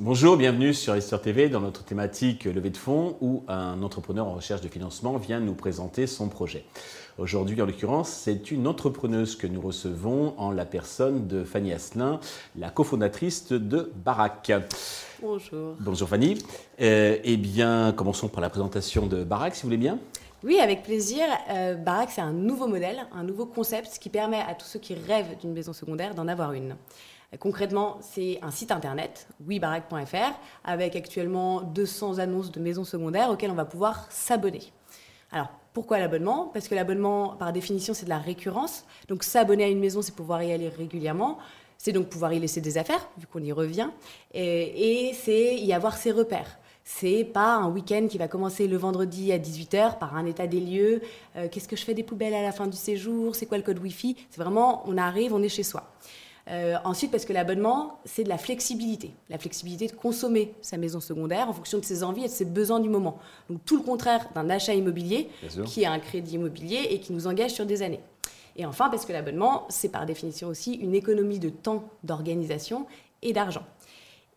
Bonjour, bienvenue sur Investor TV dans notre thématique levée de fonds où un entrepreneur en recherche de financement vient nous présenter son projet. Aujourd'hui, en l'occurrence, c'est une entrepreneuse que nous recevons en la personne de Fanny Asselin, la cofondatrice de Barack. Bonjour. Bonjour Fanny. Euh, eh bien, commençons par la présentation de Barack, si vous voulez bien. Oui, avec plaisir. Euh, Barack, c'est un nouveau modèle, un nouveau concept qui permet à tous ceux qui rêvent d'une maison secondaire d'en avoir une. Concrètement, c'est un site internet, webarack.fr, avec actuellement 200 annonces de maisons secondaires auxquelles on va pouvoir s'abonner. Alors, pourquoi l'abonnement? Parce que l'abonnement, par définition, c'est de la récurrence. Donc, s'abonner à une maison, c'est pouvoir y aller régulièrement. C'est donc pouvoir y laisser des affaires, vu qu'on y revient. Et, c'est y avoir ses repères. C'est pas un week-end qui va commencer le vendredi à 18h par un état des lieux. Euh, qu'est-ce que je fais des poubelles à la fin du séjour? C'est quoi le code Wi-Fi? C'est vraiment, on arrive, on est chez soi. Euh, ensuite, parce que l'abonnement, c'est de la flexibilité. La flexibilité de consommer sa maison secondaire en fonction de ses envies et de ses besoins du moment. Donc tout le contraire d'un achat immobilier qui est un crédit immobilier et qui nous engage sur des années. Et enfin, parce que l'abonnement, c'est par définition aussi une économie de temps, d'organisation et d'argent.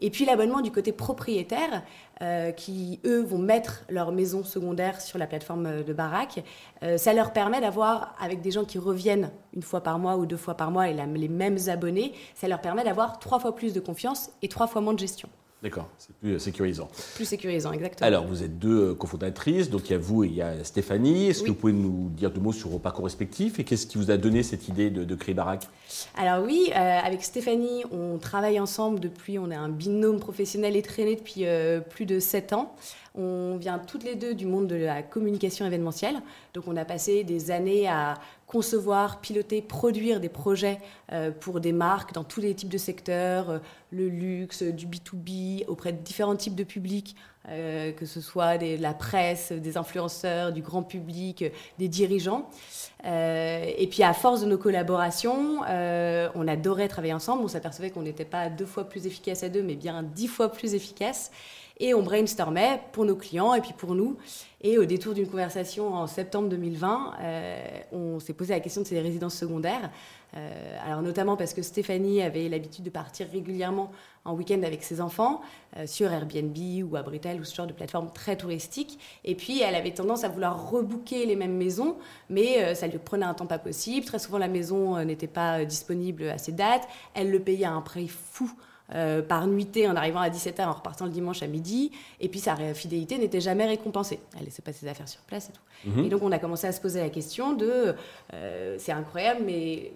Et puis l'abonnement du côté propriétaire, euh, qui eux vont mettre leur maison secondaire sur la plateforme de baraque, euh, ça leur permet d'avoir, avec des gens qui reviennent une fois par mois ou deux fois par mois et les mêmes abonnés, ça leur permet d'avoir trois fois plus de confiance et trois fois moins de gestion. D'accord, c'est plus sécurisant. Plus sécurisant, exactement. Alors, vous êtes deux cofondatrices, donc il y a vous et il y a Stéphanie. Est-ce que vous pouvez nous dire deux mots sur vos parcours respectifs et qu'est-ce qui vous a donné cette idée de, créer Barack Alors oui, euh, avec Stéphanie, on travaille ensemble depuis, on est un binôme professionnel et traîné depuis euh, plus de sept ans. On vient toutes les deux du monde de la communication événementielle. Donc on a passé des années à concevoir, piloter, produire des projets euh, pour des marques dans tous les types de secteurs, euh, le luxe, du B2B, auprès de différents types de publics, euh, que ce soit de la presse, des influenceurs, du grand public, des dirigeants. et puis à force de nos collaborations, on adorait travailler ensemble. On s'apercevait qu'on n'était pas deux fois plus efficace à deux, mais bien dix fois plus efficace. Et on brainstormait pour nos clients et puis pour nous. Et au détour d'une conversation en septembre 2020, euh, on s'est posé la question de ces résidences secondaires. Euh, alors notamment parce que Stéphanie avait l'habitude de partir régulièrement en week-end avec ses enfants euh, sur Airbnb ou à Britel ou ce genre de plateforme très touristique. Et puis elle avait tendance à vouloir rebooker les mêmes maisons, mais ça lui prenait un temps pas possible. Très souvent la maison n'était pas disponible à ces dates. Elle le payait à un prix fou euh, par nuitée en arrivant à 17h, en repartant le dimanche à midi. Et puis sa fidélité n'était jamais récompensée. Elle laissait pas ses affaires sur place et tout. Mhm. Et donc on a commencé à se poser la question de, euh, c'est incroyable, mais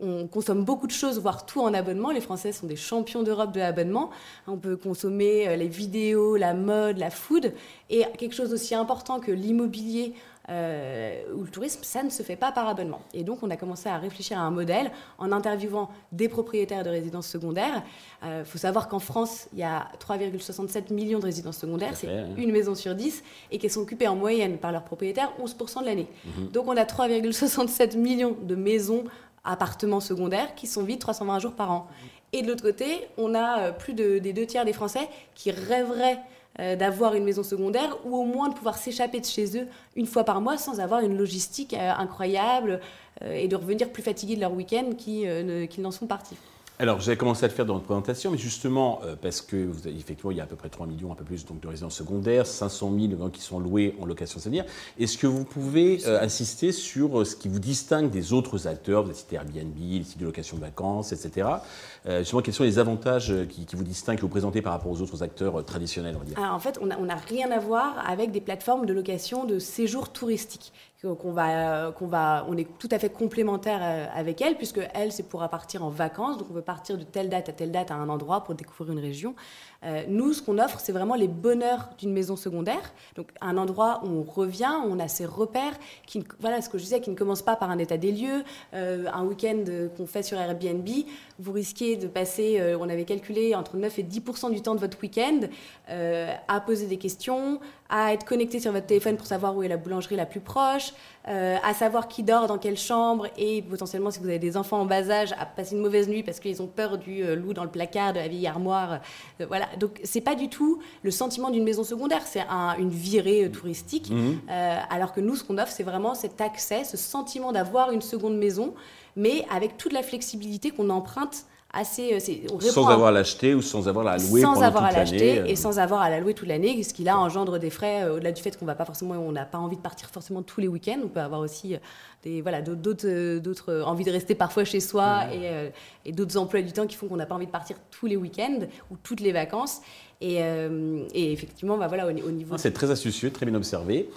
on consomme beaucoup de choses, voire tout en abonnement. Les Français sont des champions d'Europe de l'abonnement. On peut consommer euh, les vidéos, la mode, la food. Et quelque chose aussi important que l'immobilier euh, ou le tourisme, ça ne se fait pas par abonnement. Et donc, on a commencé à réfléchir à un modèle en interviewant des propriétaires de résidences secondaires. Il euh, faut savoir qu'en France, il y a 3,67 millions de résidences secondaires, c'est une maison sur 10, et qu'elles sont occupées en moyenne par leurs propriétaires 11% de l'année. Mhm. Donc, on a 3,67 millions de maisons, appartements secondaires qui sont vides 320 jours par an. Et de l'autre côté, on a euh, plus de, des deux tiers des Français qui rêveraient euh, d'avoir une maison secondaire ou au moins de pouvoir s'échapper de chez eux une fois par mois sans avoir une logistique euh, incroyable et de revenir plus fatigués de leur week-end qu'ils n'en sont partis. Alors, avez commencé à le faire dans votre présentation, mais justement, parce que vous effectivement, il y a à peu près 3 millions, un peu plus donc, de résidences secondaires, 500 000 qui sont loués en location saisonnière. Est-ce que vous pouvez insister sur ce qui vous distingue des autres acteurs? Vous avez cité Airbnb, les sites de location de vacances, etc. Euh, justement, quels sont les avantages euh, qui, vous distinguent, que vous présentez par rapport aux autres acteurs euh, traditionnels on va dire? En fait, on n'a rien à voir avec des plateformes de location de séjours touristiques. Qu'on va, qu'on va, on est tout à fait complémentaire avec elles, puisque elles, c'est pour partir en vacances. Donc, on veut partir de telle date à telle date à un endroit pour découvrir une région. Nous, ce qu'on offre, c'est vraiment les bonheurs d'une maison secondaire. Donc, un endroit où on revient, on a ses repères, qui, voilà ce que je disais, qui ne commence pas par un état des lieux. un week-end qu'on fait sur Airbnb, vous risquez de passer, euh, on avait calculé, entre 9 et 10% du temps de votre week-end euh, à poser des questions, à être connecté sur votre téléphone pour savoir où est la boulangerie la plus proche, euh, à savoir qui dort dans quelle chambre et potentiellement si vous avez des enfants en bas âge à passer une mauvaise nuit parce qu'ils ont peur du euh, loup dans le placard, de la vieille armoire. Euh, voilà. Donc c'est pas du tout le sentiment d'une maison secondaire, c'est une virée touristique. Mhm. alors que nous, ce qu'on offre, c'est vraiment cet accès, ce sentiment d'avoir une seconde maison, mais avec toute la flexibilité qu'on emprunte assez. Euh, sans avoir à l'acheter ou sans avoir à la louer sans avoir à l'acheter et euh. sans avoir à la louer toute l'année, ce qui là engendre des frais euh, au-delà du fait qu'on va pas forcément, on n'a pas envie de partir forcément tous les week-ends. On peut avoir aussi des voilà d'autres d'autres envies de rester parfois chez soi et, et d'autres emplois du temps qui font qu'on n'a pas envie de partir tous les week-ends ou toutes les vacances. Et, et, effectivement, bah voilà, au, niveau. Ah, c'est très astucieux, très bien observé.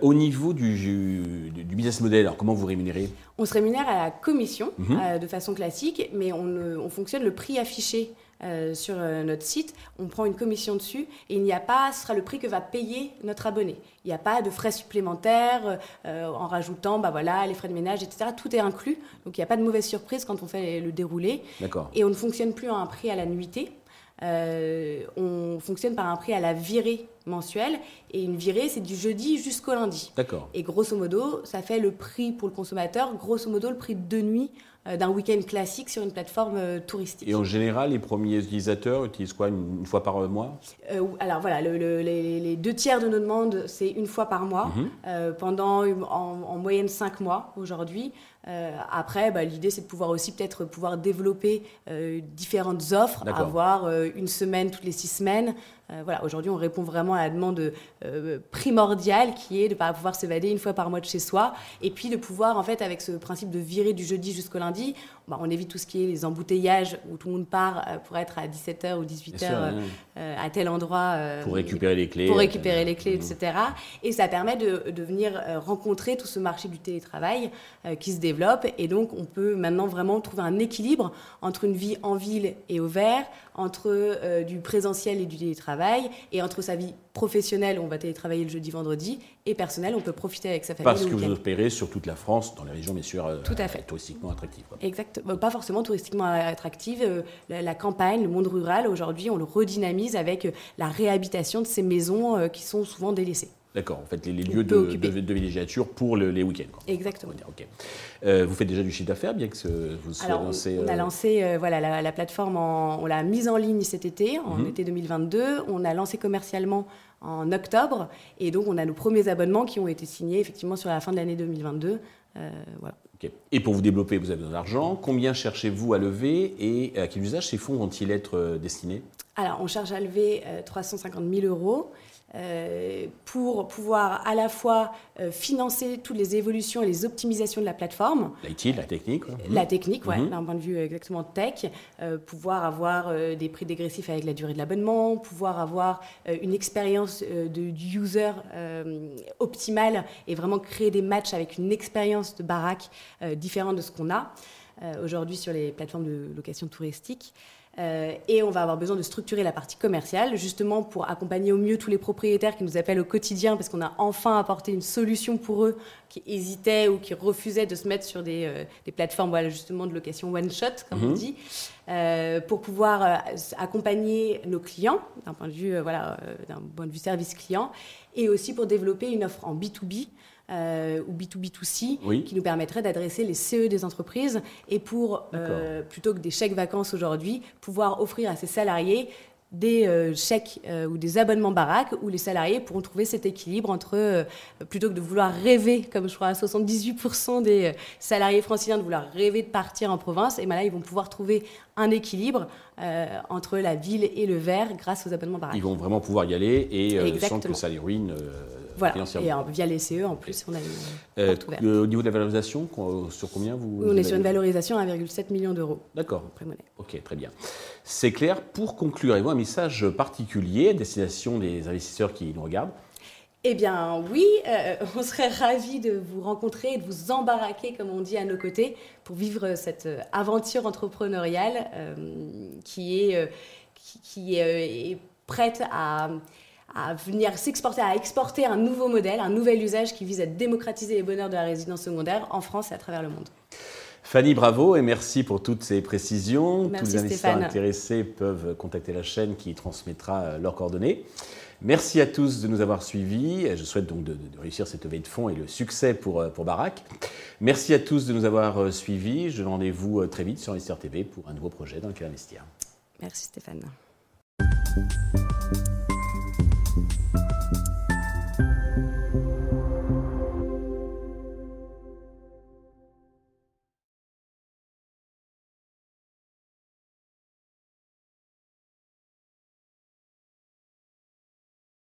au niveau du, du, business model, alors comment vous rémunérez? On se rémunère à la commission mhm. de façon classique, mais on, on fonctionne le prix affiché euh, sur euh, notre site, on prend une commission dessus et il n'y a pas, ce sera le prix que va payer notre abonné. Il n'y a pas de frais supplémentaires euh, en rajoutant bah voilà, les frais de ménage, etc. Tout est inclus, donc il n'y a pas de mauvaise surprise quand on fait le déroulé. Et on ne fonctionne plus à un prix à la nuitée. On fonctionne par un prix à la virée mensuelle. Et une virée, c'est du jeudi jusqu'au lundi. D'accord. Et grosso modo, ça fait le prix pour le consommateur, grosso modo, le prix de deux nuits euh, d'un week-end classique sur une plateforme euh, touristique. Et en général, les premiers utilisateurs utilisent quoi une, fois par mois? Euh, Alors voilà, les, deux tiers de nos demandes, c'est une fois par mois, mhm. pendant en, moyenne cinq mois aujourd'hui. après, bah, l'idée, c'est de pouvoir aussi peut-être pouvoir développer différentes offres, avoir une semaine toutes les six semaines, voilà, aujourd'hui, on répond vraiment à la demande euh, primordiale qui est de pouvoir s'évader une fois par mois de chez soi et puis de pouvoir, en fait, avec ce principe de virer du jeudi jusqu'au lundi, bah, on évite tout ce qui est les embouteillages où tout le monde part euh, pour être à 17h ou 18h à tel endroit. pour récupérer les clés. Pour récupérer les clés, etc. Et ça permet de, de venir rencontrer tout ce marché du télétravail qui se développe. Et donc, on peut maintenant vraiment trouver un équilibre entre une vie en ville et au vert, entre du présentiel et du télétravail et entre sa vie professionnelle, on va télétravailler le jeudi, vendredi, et personnelle, on peut profiter avec sa famille. Parce que vous opérez sur toute la France, dans les régions, bien sûr, euh, Tout à fait. touristiquement attractives. Exactement. Pas forcément touristiquement attractives. Euh, la, campagne, le monde rural, aujourd'hui, on le redynamise avec euh, la réhabilitation de ces maisons qui sont souvent délaissées. D'accord, en fait, les, lieux de, de, villégiature pour les week-ends. Exactement. Euh, vous faites déjà du chiffre d'affaires, bien que vous soyez lancé On, a euh, lancé euh, voilà, la, plateforme, on l'a mise en ligne cet été, en mhm. été 2022. On a lancé commercialement en octobre. Et donc, on a nos premiers abonnements qui ont été signés effectivement sur la fin de l'année 2022. Voilà. Et pour vous développer, vous avez besoin d'argent. Combien cherchez-vous à lever et à quel usage ces fonds vont-ils être destinés? Alors, on cherche à lever 350 000 euros. Euh, pour pouvoir à la fois euh, financer toutes les évolutions et les optimisations de la plateforme. L'IT, la technique. La technique, ouais, mhm. d'un point de vue exactement tech. Euh, pouvoir avoir des prix dégressifs avec la durée de l'abonnement, pouvoir avoir une expérience de, du user optimale et vraiment créer des matchs avec une expérience de baraque différente de ce qu'on a aujourd'hui sur les plateformes de location touristique. Euh, et on va avoir besoin de structurer la partie commerciale, justement pour accompagner au mieux tous les propriétaires qui nous appellent au quotidien, parce qu'on a enfin apporté une solution pour eux qui hésitaient ou qui refusaient de se mettre sur des, euh, plateformes voilà, justement de location one-shot, comme on mhm. dit, euh, pour pouvoir accompagner nos clients d'un point de vue, voilà, d'un point de vue service client, et aussi pour développer une offre en B2B euh, ou B2B2C qui nous permettrait d'adresser les CE des entreprises et pour, euh, plutôt que des chèques vacances aujourd'hui, pouvoir offrir à ses salariés des euh, chèques ou des abonnements baraques où les salariés pourront trouver cet équilibre entre, plutôt que de vouloir rêver, comme je crois à 78% des salariés franciliens, de vouloir rêver de partir en province, et bien là, ils vont pouvoir trouver un équilibre entre la ville et le vert grâce aux abonnements baraques. Ils vont vraiment pouvoir y aller et sans que ça les ruine voilà, et via les CE en plus, on a une euh, euh, Au niveau de la valorisation, sur combien vous, On est sur une valorisation à 1,7 million d'euros. D'accord. Ok, très bien. C'est clair. Pour conclure, avez-vous un message particulier à destination des investisseurs qui nous regardent? Eh bien oui, euh, on serait ravis de vous rencontrer et de vous embarraquer, comme on dit, à nos côtés pour vivre cette aventure entrepreneuriale qui est, qui, est prête à à venir s'exporter, à exporter un nouveau modèle, un nouvel usage qui vise à démocratiser les bonheurs de la résidence secondaire en France et à travers le monde. Fanny, bravo et merci pour toutes ces précisions. Tous les investisseurs intéressés peuvent contacter la chaîne qui transmettra leurs coordonnées. Merci à tous de nous avoir suivis. Je souhaite donc de, réussir cette levée de fonds et le succès pour, pour Barak. Merci à tous de nous avoir suivis. Je donne rendez-vous très vite sur Investir TV pour un nouveau projet dans lequel investir. Merci Stéphane.